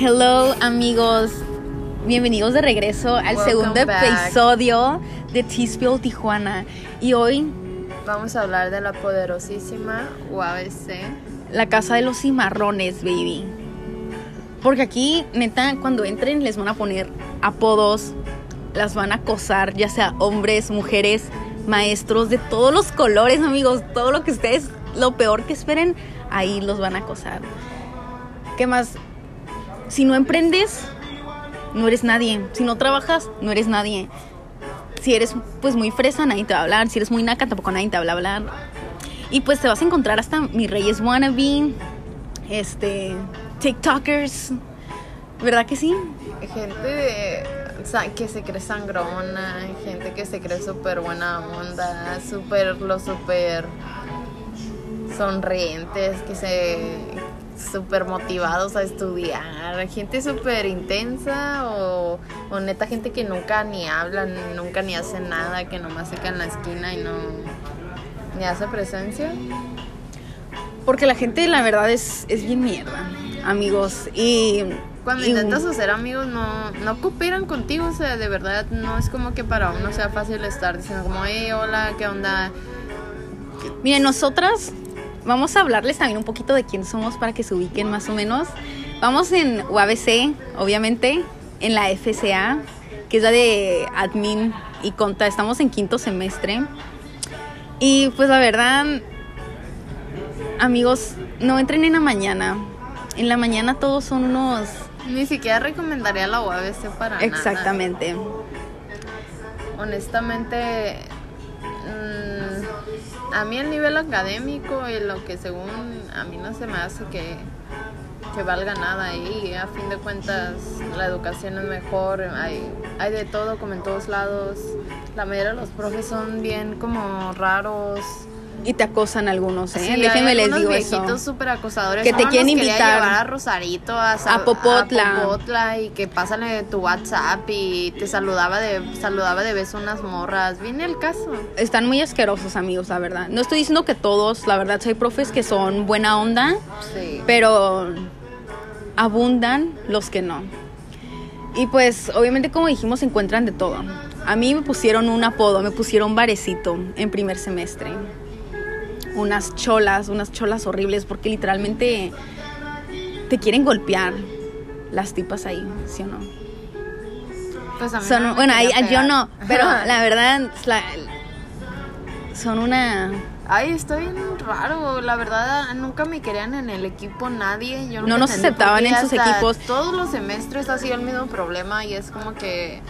Hello amigos, bienvenidos de regreso al Welcome segundo back. episodio de T-Spill Tijuana. Y hoy Vamos a hablar de la poderosísima UABC. la casa de los cimarrones, baby. Porque aquí, neta, cuando entren les van a poner apodos, las van a acosar, ya sea hombres, mujeres, maestros, de todos los colores, amigos. Todo lo que ustedes, lo peor que esperen, ahí los van a acosar. ¿Qué más? Si no emprendes, no eres nadie. Si no trabajas, no eres nadie. Si eres pues muy fresa, nadie te va a hablar. Si eres muy naca, tampoco nadie te va a hablar. Y pues te vas a encontrar hasta mis reyes wannabe, este, TikTokers. ¿Verdad que sí? Gente que se cree sangrona, gente que se cree súper buena onda, súper, los súper sonrientes, que se súper motivados a estudiar, gente súper intensa o, o neta gente que nunca ni habla, nunca ni hace nada, que nomás se queda en la esquina y no ni hace presencia. Porque la gente, la verdad, es, es bien mierda, amigos. Y. Cuando y- intentas hacer amigos no, no cooperan contigo, o sea, de verdad no es como que para uno sea fácil estar diciendo como, hey, hola, ¿qué onda? Miren, nosotras vamos a hablarles también un poquito de quién somos para que se ubiquen más o menos. Vamos en UABC, obviamente, en la FCA, que es la de admin y conta. Estamos en quinto semestre. Y pues la verdad, amigos, no entren en la mañana. En la mañana todos son unos... Ni siquiera recomendaría la UABC para nada. Exactamente. Honestamente, a mí el nivel académico y lo que según a mí no se me hace que, que valga nada ahí. A fin de cuentas, la educación es mejor, hay, hay de todo como en todos lados. La mayoría de los profes son bien como raros. Y te acosan algunos, ¿eh? Sí, Déjenme les digo eso. súper acosadores. Que te quieren nos invitar. llevar a Rosarito, a, A Popotla. a Popotla, y que pásale tu WhatsApp y te saludaba de saludaba de beso unas morras. Viene el caso. Están muy asquerosos, amigos, la verdad. No estoy diciendo que todos, la verdad, hay profes que son buena onda, Sí. pero abundan los que no. Y pues, obviamente, como dijimos, se encuentran de todo. A mí me pusieron un apodo, me pusieron barecito en primer semestre. Unas cholas, unas cholas horribles, porque literalmente te quieren golpear las tipas ahí, ¿sí o no? Pues a mí Son, no me bueno, ahí, yo no, pero la verdad, la- son una... Ay, estoy bien raro. La verdad, nunca me querían en el equipo nadie. Yo No nos aceptaban en sus equipos. Todos los semestres ha sido el mismo problema y es como que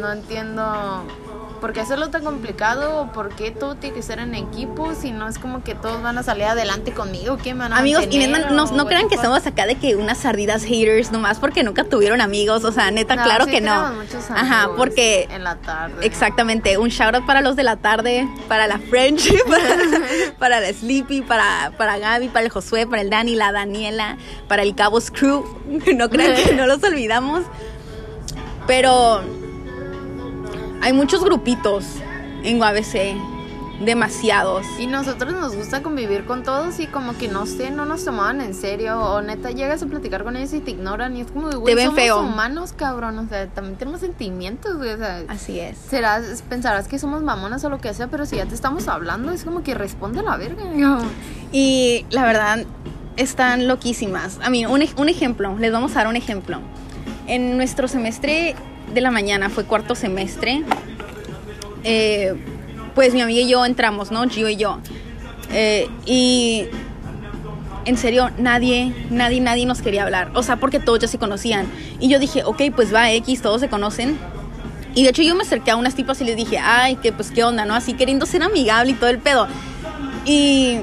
no entiendo por qué hacerlo tan complicado o por qué todo tiene que ser en equipo si no es como que todos van a salir adelante conmigo. ¿Quién me van a Amigos, y neta, no, no crean que somos acá de que unas ardidas haters nomás porque nunca tuvieron amigos. O sea, neta, No, claro sí que no. muchos Ajá, porque en la tarde. exactamente, un shout out para los de la tarde, para la French, para, para la Sleepy, para, para Gaby, para el Josué, para el Dani, la Daniela, para el Cabos Crew. No crean que no los olvidamos. Pero hay muchos grupitos en UABC, demasiados. Y nosotros nos gusta convivir con todos y como que no sé, no nos tomaban en serio o neta llegas a platicar con ellos y te ignoran y es como, güey, Te ven somos feo. humanos, cabrón, o sea, también tenemos sentimientos, güey, o sea, Así es. serás, pensarás que somos mamonas o lo que sea, pero si ya te estamos hablando es como que responde a la verga. yo. Y la verdad, están loquísimas. A mí, un, un ejemplo, les vamos a dar un ejemplo. En nuestro semestre de la mañana, fue cuarto semestre, eh, pues mi amiga y yo entramos, ¿no? Gio y yo. Eh, y en serio, nadie, nadie, nadie nos quería hablar. O sea, porque todos ya se conocían. Y yo dije, ok, pues va X, todos se conocen. Y de hecho yo me acerqué a unas tipas y les dije, ay, que pues qué onda, ¿no? Así queriendo ser amigable y todo el pedo. Y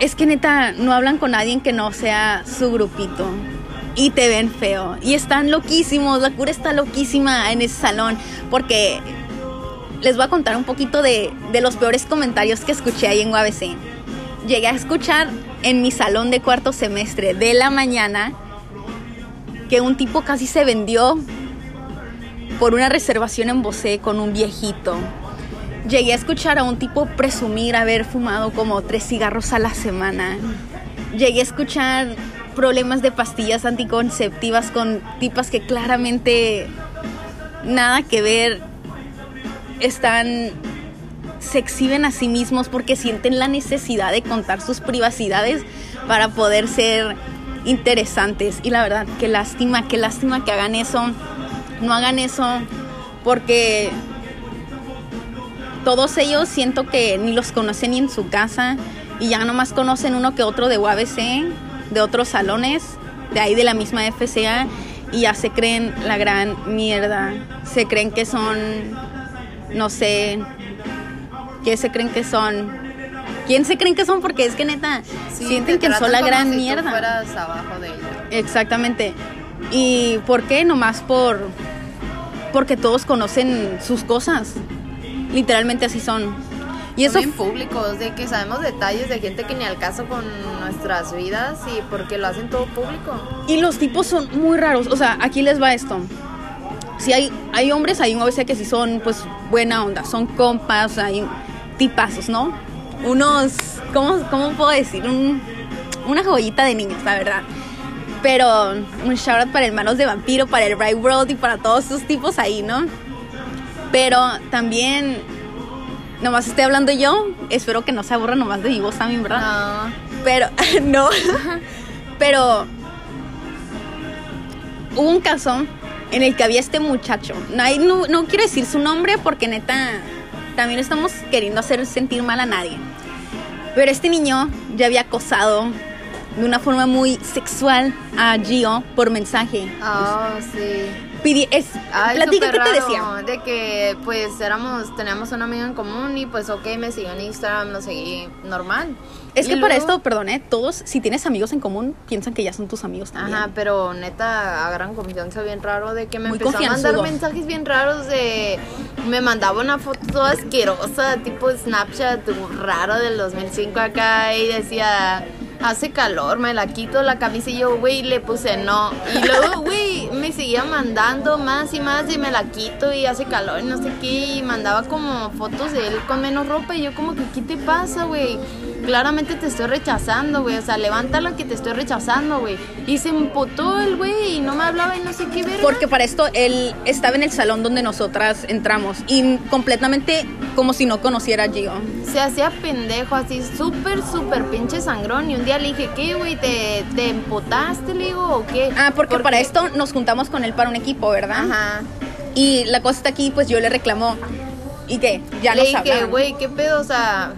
es que neta, no hablan con nadie que no sea su grupito. Y te ven feo. Y están loquísimos. La cura está loquísima en ese salón. Porque les voy a contar un poquito de, de los peores comentarios que escuché ahí en UABC. Llegué a escuchar en mi salón de cuarto semestre de la mañana que un tipo casi se vendió por una reservación en Bosé con un viejito. Llegué a escuchar a un tipo presumir haber fumado como tres cigarros a la semana. Llegué a escuchar problemas de pastillas anticonceptivas con tipas que claramente nada que ver están se exhiben a sí mismos porque sienten la necesidad de contar sus privacidades para poder ser interesantes. Y la verdad, qué lástima, qué lástima que hagan eso. No hagan eso porque todos ellos siento que ni los conocen ni en su casa y ya nomás conocen uno que otro de UABC, de otros salones, de ahí de la misma FCA y ya se creen la gran mierda. Se creen que son, no sé, ¿qué se creen que son? ¿Quién se creen que son? Porque es que neta, Sí, sienten te que son la gran si tú mierda. fueras abajo de ellos. Exactamente. ¿Y por qué? Nomás por. Porque todos conocen sus cosas. Literalmente así son. Y eso. Bien públicos, de que sabemos detalles de gente que ni al caso con nuestras vidas y porque lo hacen todo público. Y los tipos son muy raros. O sea, aquí les va esto. Si hay, hay hombres, hay un OBC que sí son, pues, buena onda. Son compas, hay tipazos, ¿no? Unos. ¿Cómo, cómo puedo decir? Un- una joyita de niños, la verdad. Pero un shout out para Hermanos de Vampiro, para el Bright World y para todos esos tipos ahí, ¿no? Pero también, nomás estoy hablando yo, espero que no se aburra nomás de mi voz también, ¿verdad? No. Pero, no. Pero hubo un caso en el que había este muchacho. No, hay- no, no quiero decir su nombre porque neta, también estamos queriendo hacer sentir mal a nadie. Pero este niño ya había acosado de una forma muy sexual a Gio por mensaje. Ah, sí. Pidi- es, Ay, platica qué te decía. De que pues éramos, teníamos una amiga en común y pues ok, me siguió en Instagram, lo seguí normal. Es Y que para esto, perdón, ¿eh? todos, si tienes amigos en común, piensan que ya son tus amigos también. Ajá, pero neta agarran confianza bien raro de que me Muy empezó a mandar mensajes bien raros de me mandaba una foto toda asquerosa, tipo Snapchat raro del 2005 acá y decía hace calor, me la quito la camisa y yo, güey, le puse no. Y luego, güey, me seguía mandando más y más y me la quito y hace calor y no sé qué y mandaba como fotos de él con menos ropa y yo como que, ¿qué te pasa, güey? Claramente te estoy rechazando, güey. O sea, levántala que te estoy rechazando, güey. Y se emputó el güey y no me hablaba y no sé qué ver. Porque para esto él estaba en el salón donde nosotras entramos y completamente como si no conociera a Gio. Se hacía pendejo, así súper, súper pinche sangrón. Y un día le dije, ¿qué, güey? ¿Te, ¿Te emputaste, le digo, o qué? Ah, porque, para esto nos juntamos con él para un equipo, ¿verdad? Ajá. Y la cosa está aquí, pues yo le reclamó. ¿Y qué? Ya le dije, güey, ¿qué pedo? O sea,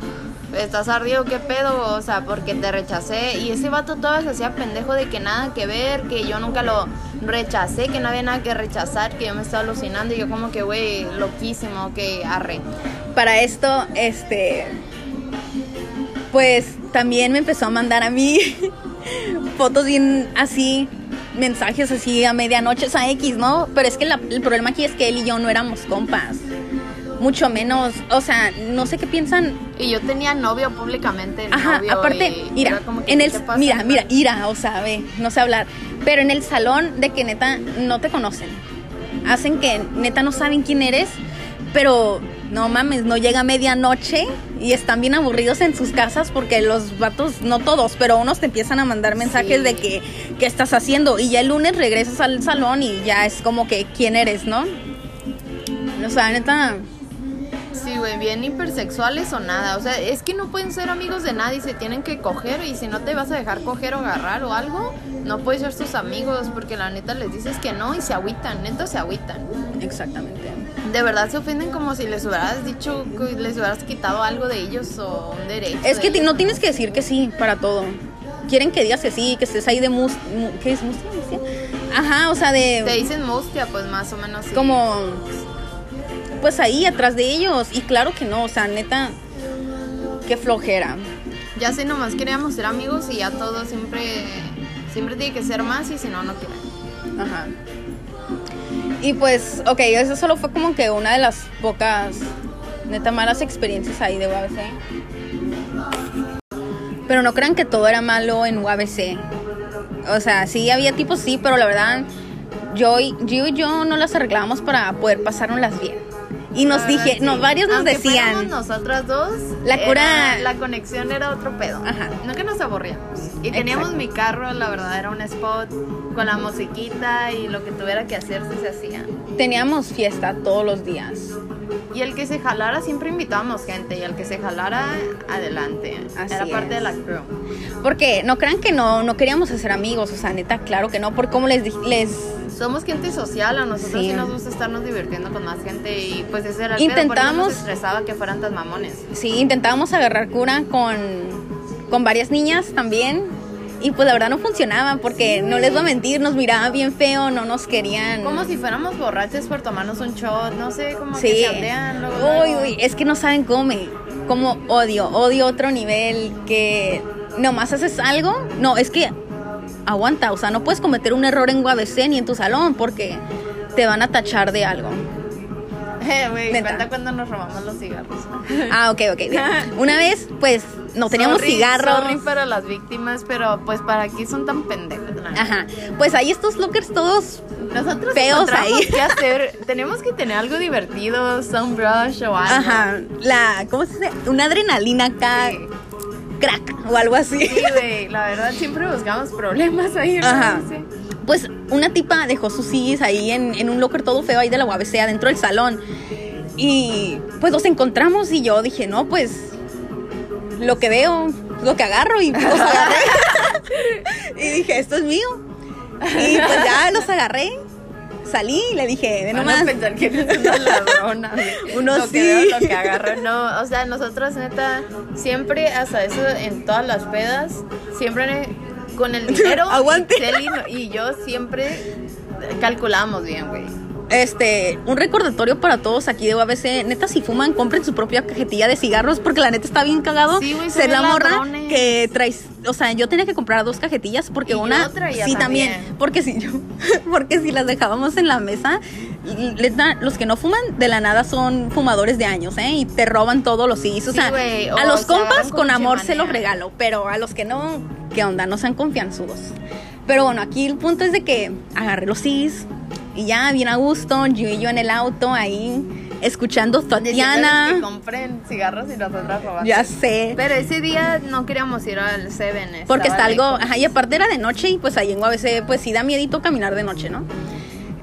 ¿estás ardido? ¿Qué pedo? O sea, porque te rechacé. Y ese vato todavía se hacía pendejo de que nada que ver, que yo nunca lo rechacé, que no había nada que rechazar, que yo me estaba alucinando. Y yo como que, güey, loquísimo, que arre. Para esto, este... Pues también me empezó a mandar a mí fotos bien así, mensajes así a medianoche, sea, X, ¿no? Pero es que el problema aquí es que él y yo no éramos compas. Mucho menos, o sea, no sé qué piensan Y yo tenía novio públicamente. Ajá, novio, aparte, y como que, en ¿qué el, mira, mira, ira, o sea, ve, no sé hablar, pero en el salón de que neta no te conocen, hacen que neta no saben quién eres, pero no mames, no llega medianoche y están bien aburridos en sus casas porque los vatos, no todos, pero unos te empiezan a mandar mensajes Sí. de que, ¿qué estás haciendo? Y ya el lunes regresas al salón y ya es como que, ¿quién eres, no? O sea, neta, Sí, güey, bien hipersexuales o nada. O sea, es que no pueden ser amigos de nadie, se tienen que coger y si no te vas a dejar coger o agarrar o algo, no puedes ser sus amigos porque la neta les dices que no y se agüitan, neta se agüitan. exactamente. De verdad se ofenden como si les hubieras dicho les hubieras quitado algo de ellos o un derecho. Es que no tienes que decir que sí para todo. Quieren que digas que sí, que estés ahí de mus... mu- ¿Qué es mustia? Ajá, o sea, Te de... dicen mustia, pues más o menos. sí. Como... Pues ahí, atrás de ellos. Y claro que no, o sea, neta... Qué flojera. Ya sé, nomás queríamos ser amigos y ya todo siempre, siempre tiene que ser más y si no, no quieren. Ajá. Y pues, ok, eso solo fue como que una de las pocas, neta, malas experiencias ahí de UABC. Pero no crean que todo era malo en UABC. O sea, sí había tipos, sí, pero la verdad, yo y, yo y yo no las arreglábamos para poder pasárnoslas bien. Y nos dije, verdad, no, sí. varios nos Aunque decían. nosotras dos, La era- cura- la conexión era otro pedo. Ajá. No que nos aburríamos. Y teníamos Exacto. mi carro, la verdad, era un spot con la musiquita y lo que tuviera que hacerse se hacía. Teníamos fiesta todos los días. Y el que se jalara, siempre invitábamos gente. Y el que se jalara, adelante. Así era parte es. de la crew. Porque no crean que no, no queríamos hacer amigos, o sea, neta, claro que no, porque como les les Somos gente social, a nosotros Sí. sí, nos gusta estarnos divirtiendo con más gente. Y pues ese era el Intentamos- nos estresaba que fueran tan mamones. sí intentábamos agarrar cura con, con varias niñas también. Y pues la verdad no funcionaba porque no les voy a mentir, nos miraban bien feo, no nos querían. Como si fuéramos borrachos por tomarnos un shot, no sé, como Sí. que se aldean luego, Uy, uy, es que no saben cómo me, cómo odio, odio otro nivel que nomás haces algo. No, es que aguanta, o sea, no puedes cometer un error en UABC ni en tu salón porque te van a tachar de algo. Eh, Neta. cuenta cuando nos robamos los cigarros. Ah, ok, ok. bien. Una vez, pues, no teníamos Sorry, cigarros. Sorry para las víctimas, pero pues para aquí son tan pendejos. Ajá. Pues hay estos lockers todos Nosotros Feos ahí. qué hacer. Tenemos que tener algo divertido, some brush o algo. Ajá, la, ¿cómo se dice? Una adrenalina acá, Sí. Crack o algo así. Sí, güey, la verdad siempre buscamos problemas ahí. ¿no? Ajá. Pues una tipa dejó sus CDs ahí en, en un locker todo feo ahí de la UABC adentro del salón. Y pues los encontramos y yo dije, no, pues lo que veo, lo que agarro y pues, los agarré. y dije, esto es mío. Y pues ya los agarré. Salí y le dije, Van nomás. a pensar que eres una ladrona. Uno lo sí. que veo, lo que agarro. No, o sea, nosotros neta, siempre hasta eso en todas las pedas, siempre con el dinero. Aguante. Y, y yo siempre calculamos bien, güey. Este, un recordatorio para todos aquí de UABC. Neta, si fuman, compren su propia cajetilla de cigarros porque la neta está bien cagado Sí, güey, ser la morra ladrones. que traes. O sea, yo tenía que comprar dos cajetillas porque Y yo una. traía sí, también. también. Porque si yo. Porque si las dejábamos en la mesa, neta, los que no fuman de la nada son fumadores de años, ¿eh? Y te roban todos los CDs. O Sí, sea, güey, a los compas con con amor se los regalo, pero a los que no, ¿qué onda? No sean confianzudos. Pero bueno, aquí el punto es de que agarré los CDs y ya bien a gusto, yo y yo en el auto ahí escuchando Tatiana. que compren cigarros y nosotras robamos. Ya sé. Pero ese día no queríamos ir al Seven. Porque está algo, ajá, y aparte era de noche y pues ahí en UABC pues sí da miedito caminar de noche, ¿no?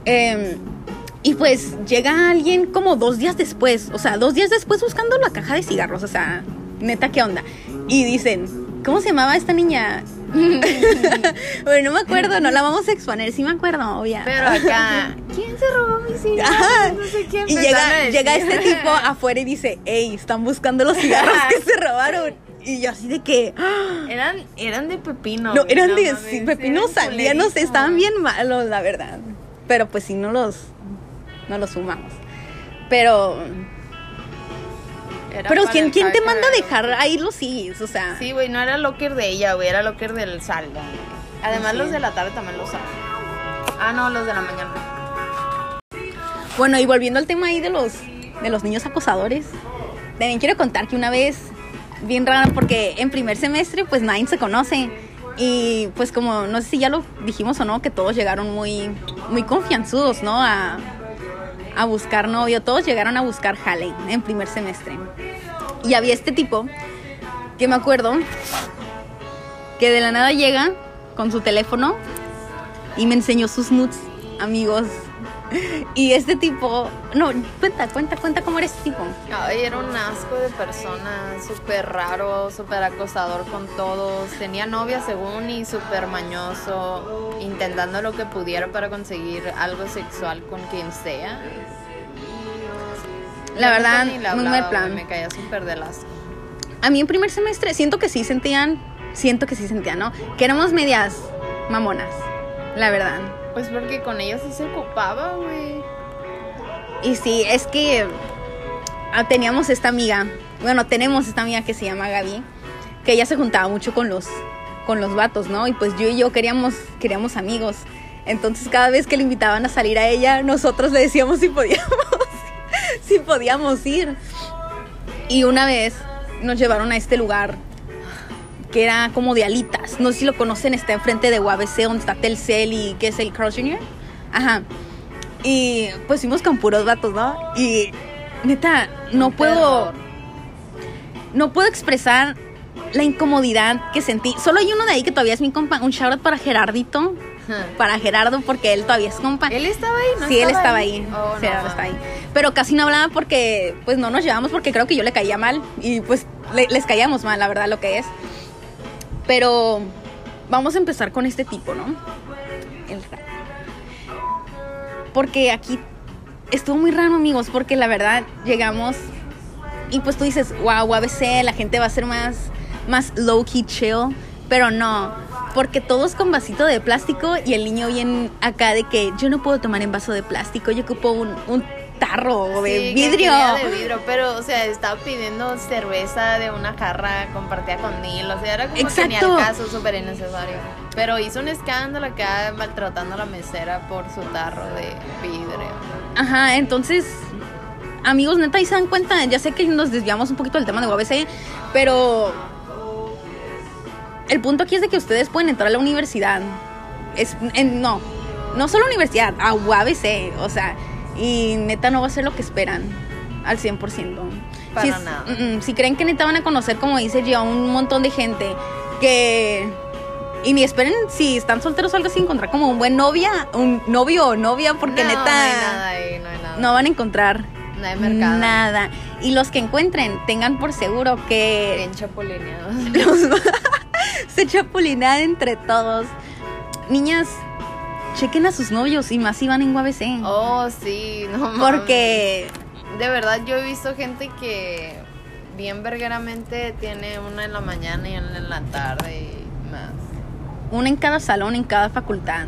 Em, y pues llega alguien como dos días después, o sea, dos días después buscando la caja de cigarros, o sea, neta, ¿qué onda? Y dicen, ¿cómo se llamaba esta niña? bueno, no me acuerdo, no la vamos a exponer, sí me acuerdo, obvia. Pero acá, ¿quién se robó mis cigarros? No sé quién. Y llega, este tipo afuera y dice, hey, están buscando los cigarros que se robaron. Y yo así de que, ¡ah! Eran, eran de pepino. no, eran no de mames, sí, pepinos eran salían, no sé, culerísimos. estaban bien malos, la verdad. Pero pues sí, no los, no los sumamos. Pero, Era pero ¿quién, quién te manda a dejar ahí los CDs? O sea, Sí, güey, no era locker de ella, güey, era locker del saldo. güey. Además, los de la tarde también los usaban. Ah, no, los de la mañana. Bueno, y volviendo al tema ahí de los, de los niños acosadores, también quiero contar que una vez, bien rara, porque en primer semestre pues nadie se conoce. Y pues como, no sé si ya lo dijimos o no, que todos llegaron muy, muy confianzudos, ¿no? A, a buscar novio, todos llegaron a buscar jale en primer semestre. Y había este tipo, que me acuerdo, que de la nada llega con su teléfono y me enseñó sus nudes, amigos. Y este tipo, no, cuenta, cuenta, cuenta cómo era este tipo. Ay, era un asco de persona, súper raro, súper acosador con todos. Tenía novia según y súper mañoso, intentando lo que pudiera para conseguir algo sexual con quien sea. La verdad, le muy mal plan. Me caía súper del asco. A mí en primer semestre siento que sí sentían, siento que sí sentían, ¿no? Que éramos medias mamonas, la verdad. Pues porque con ella se ocupaba, güey. Y sí, es que ah, teníamos esta amiga, bueno, tenemos esta amiga que se llama Gaby, que ella se juntaba mucho con los, con los vatos, ¿no? Y pues yo y yo queríamos, queríamos amigos. Entonces cada vez que le invitaban a salir a ella, nosotros le decíamos si podíamos, si podíamos ir. Y una vez nos llevaron a este lugar que era como de alitas. No sé si lo conocen, está enfrente de UABC, donde está Telcel y que es el Carl Jr. Ajá. Y pues fuimos con puros vatos, ¿no? Y neta, no puedo, no puedo expresar la incomodidad que sentí. Solo hay uno de ahí que todavía es mi compa. Un shout out para Gerardito, para Gerardo, porque él todavía es compa. ¿Él estaba ahí? ¿No sí, él estaba ahí. Oh, no, Gerardo mames. está ahí. Pero casi no hablaba porque, pues no nos llevamos porque creo que yo le caía mal. Y pues le- les caíamos mal, la verdad, lo que es. Pero vamos a empezar con este tipo, ¿no? El rap. Porque aquí estuvo muy raro, amigos, porque la verdad llegamos y pues tú dices, wow, ABC, la gente va a ser más, más low-key chill, pero no, porque todos con vasito de plástico y el niño bien acá de que yo no puedo tomar en vaso de plástico, yo ocupo un tarro de Sí, vidrio. de vidrio, pero, o sea, estaba pidiendo cerveza de una jarra compartida con Neil, o sea, era como Exacto. al caso, súper innecesario. Pero hizo un escándalo acá maltratando a la mesera por su tarro de vidrio. Ajá, entonces, amigos, neta, ahí se dan cuenta, ya sé que nos desviamos un poquito del tema de UABC, pero el punto aquí es de que ustedes pueden entrar a la universidad. Es, en- no, no solo universidad, a UABC, o sea, y neta no va a ser lo que esperan al 100%. Para si, nada. mm, mm, si creen que neta van a conocer, como dice yo, a un montón de gente que... Y ni esperen si están solteros o algo así, encontrar como un buen novia, un novio o novia, porque no, neta no hay nada ahí, no hay nada. no van a encontrar No hay mercado. nada. Y los que encuentren, tengan por seguro que Bien chapulineados. los se chapulinean entre todos. Niñas, chequen a sus novios y más si van en UABC. Oh, sí, no mames. porque De verdad, yo he visto gente que bien vergueramente tiene una en la mañana y una en la tarde y más. una en cada salón, en cada facultad.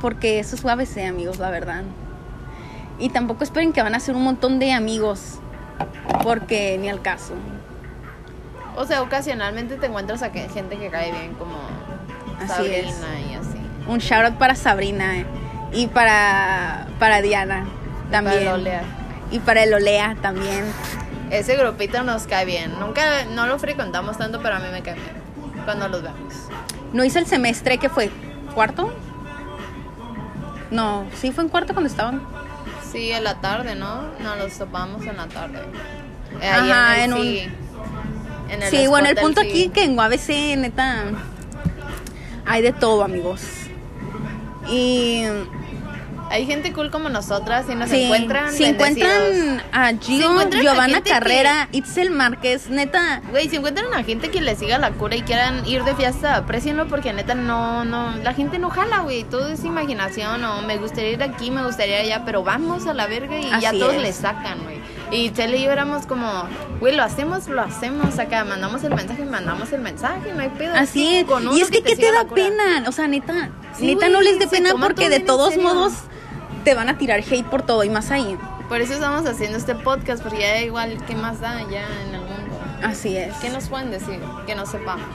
Porque eso es UABC, amigos, la verdad. Y tampoco esperen que van a ser un montón de amigos. Porque ni al caso. O sea, ocasionalmente te encuentras a gente que cae bien como Así Sabrina es. y así. Un shout out para Sabrina eh, y para, para Diana también. Para. Y para el Olea también. Ese grupito nos cae bien. Nunca, no lo frecuentamos tanto, pero a mí me cae bien cuando los vemos. No hice el semestre que fue cuarto. No, sí fue en cuarto cuando estaban. Sí, en la tarde, ¿no? Nos los topamos en la tarde. Eh, Ajá, en en, un- sí. En el Sí, bueno, el punto aquí que en UABC, neta, hay de todo, amigos. Y Hay gente cool como nosotras y nos sí, encuentran. si bendecidos. encuentran a Gio, encuentran Giovanna Carrera, Itzel Márquez, neta, Güey, si encuentran a gente que le siga la cura y quieran ir de fiesta, aprecienlo porque neta no, no, la gente no jala, güey, todo es imaginación o me gustaría ir aquí, me gustaría allá, pero vamos a la verga y ya todos es. le sacan, güey. Y Tele y yo éramos como, güey, lo hacemos, lo hacemos acá, mandamos el mensaje, mandamos el mensaje, no hay pedo. así Sí, es. con Y es que, ¿qué te da pena? O sea, neta, Sí, neta güey, no les dé pena porque de todos modos te van a tirar hate por todo y más ahí. Por eso estamos haciendo este podcast, porque ya igual, ¿qué más da ya en el mundo? Así es. ¿Qué nos pueden decir? Que no sepamos.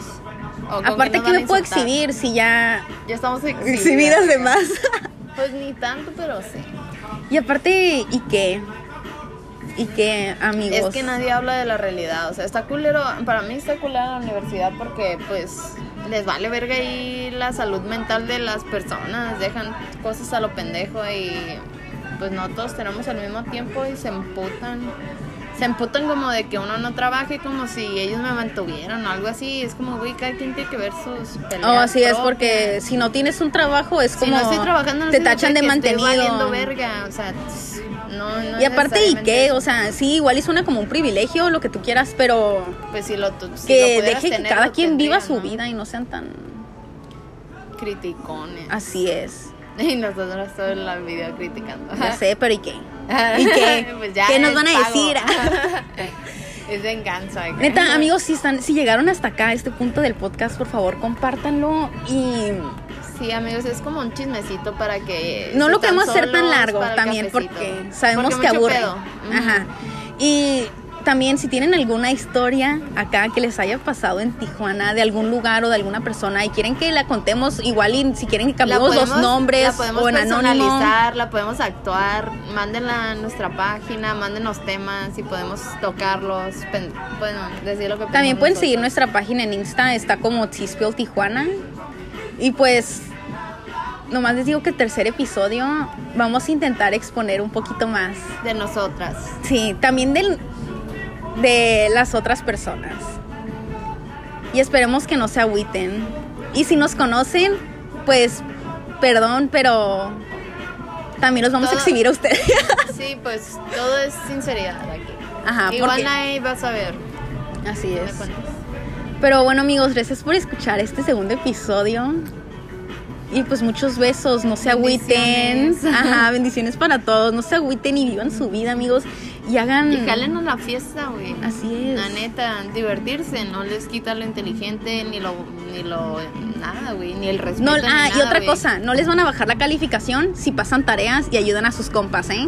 Aparte que me puedo exhibir si ya Ya estamos exhibidas. exhibidas de más. Pues ni tanto, pero sí. y aparte, ¿y qué? ¿Y qué, amigos? Es que nadie habla de la realidad. O sea, está culero. Para mí está culera la universidad porque, pues, les vale verga ahí la salud mental de las personas. Dejan cosas a lo pendejo y, pues, no todos tenemos el mismo tiempo y se emputan. Se emputan como de que uno no trabaje como si ellos me mantuvieran o algo así. Es como, güey, cada quien tiene que ver sus peleas. Oh, así es, porque si no tienes un trabajo es Si como no estoy trabajando, no te tachan de mantenido. Estoy valiendo verga, o sea, no, no y aparte, ¿y qué? O sea, sí, igual y suena como un privilegio, lo que tú quieras, pero Pues si lo, si lo que deje que cada quien viva su ¿no? vida y no sean tan... Criticones. Así es. Y nosotros todo en la video criticando. Ya sé, pero ¿y qué? ¿Y qué? Pues ya ¿Qué nos van a pago. decir? es venganza. Neta, amigos, si están, si llegaron hasta acá, a este punto del podcast, por favor, compártanlo y Sí, amigos, es como un chismecito para que. no lo queremos hacer tan largo también porque sabemos Porque que aburre. pedo. Ajá. Y también si tienen alguna historia acá que les haya pasado en Tijuana de algún lugar o de alguna persona y quieren que la contemos igual y si quieren que cambiemos los nombres la podemos o en anónimo. personalizar, la podemos actuar, mándenla a nuestra página, mándenos temas y podemos tocarlos, pen- bueno, decir lo que También pueden seguir nuestra página en Insta, está como Tispiel Tijuana. Y pues nomás les digo que el tercer episodio vamos a intentar exponer un poquito más. De nosotras. Sí, también del, de las otras personas. Y esperemos que no se agüiten. Y si nos conocen, pues perdón, pero también los vamos a exhibir a ustedes. Sí, pues todo es sinceridad aquí. Ajá, Igual porque- nadie va a saber. Así es. Pero bueno amigos, gracias por escuchar este segundo episodio. Y pues muchos besos, no se agüiten. Ajá, bendiciones para todos. No se agüiten y vivan su vida amigos. Y hagan... Y jálenos la fiesta, güey. Así es. La neta, divertirse, no les quita lo inteligente, ni lo, ni lo, nada, güey, ni el respeto. No, ni ah, y otra cosa, no les van a bajar la calificación si pasan tareas y ayudan a sus compas, ¿eh?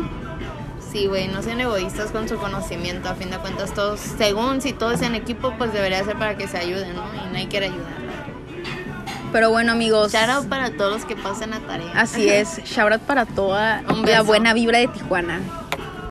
Sí, güey, no sean egoístas con su conocimiento. A fin de cuentas, todos, según si todos en equipo, pues debería ser para que se ayuden, ¿no? Y nadie quiere ayudar. Pero bueno amigos, Shout out para todos los que pasen a tarea. así es. Shout out para toda la buena vibra de Tijuana.